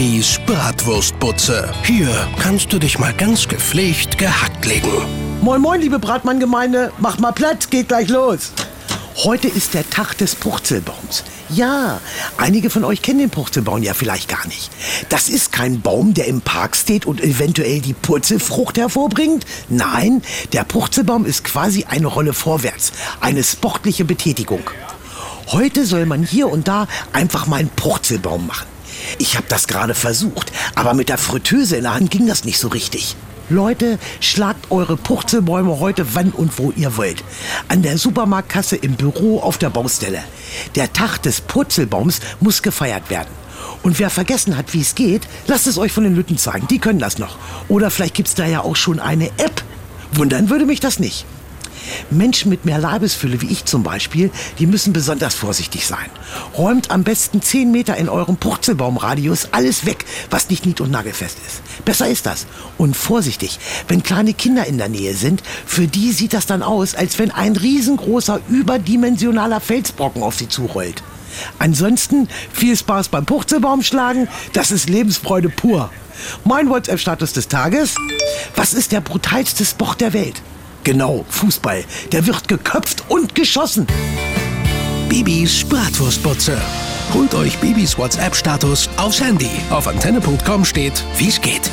Bibis Bratwurstbutze. Hier kannst du dich mal ganz gepflegt gehackt legen. Moin moin, liebe Bratmann-Gemeinde. Mach mal Platz, geht gleich los. Heute ist der Tag des Purzelbaums. Ja, einige von euch kennen den Purzelbaum ja vielleicht gar nicht. Das ist kein Baum, der im Park steht und eventuell die Purzelfrucht hervorbringt. Nein, der Purzelbaum ist quasi eine Rolle vorwärts, eine sportliche Betätigung. Heute soll man hier und da einfach mal einen Purzelbaum machen. Ich habe das gerade versucht, aber mit der Fritteuse in der Hand ging das nicht so richtig. Leute, schlagt eure Purzelbäume heute wann und wo ihr wollt. An der Supermarktkasse, im Büro, auf der Baustelle. Der Tag des Purzelbaums muss gefeiert werden. Und wer vergessen hat, wie es geht, lasst es euch von den Lütten zeigen. Die können das noch. Oder vielleicht gibt's da ja auch schon eine App. Wundern würde mich das nicht. Menschen mit mehr Leibesfülle, wie ich zum Beispiel, die müssen besonders vorsichtig sein. Räumt am besten 10 Meter in eurem Purzelbaumradius alles weg, was nicht nied- und nagelfest ist. Besser ist das. Und vorsichtig, wenn kleine Kinder in der Nähe sind, für die sieht das dann aus, als wenn ein riesengroßer, überdimensionaler Felsbrocken auf sie zurollt. Ansonsten viel Spaß beim Purzelbaumschlagen, das ist Lebensfreude pur. Mein WhatsApp-Status des Tages. Was ist der brutalste Sport der Welt? Genau, Fußball. Der wird geköpft und geschossen. Bibis Bratwurstbutze. Holt euch Bibis WhatsApp-Status aufs Handy. Auf antenne.com steht, wie's geht.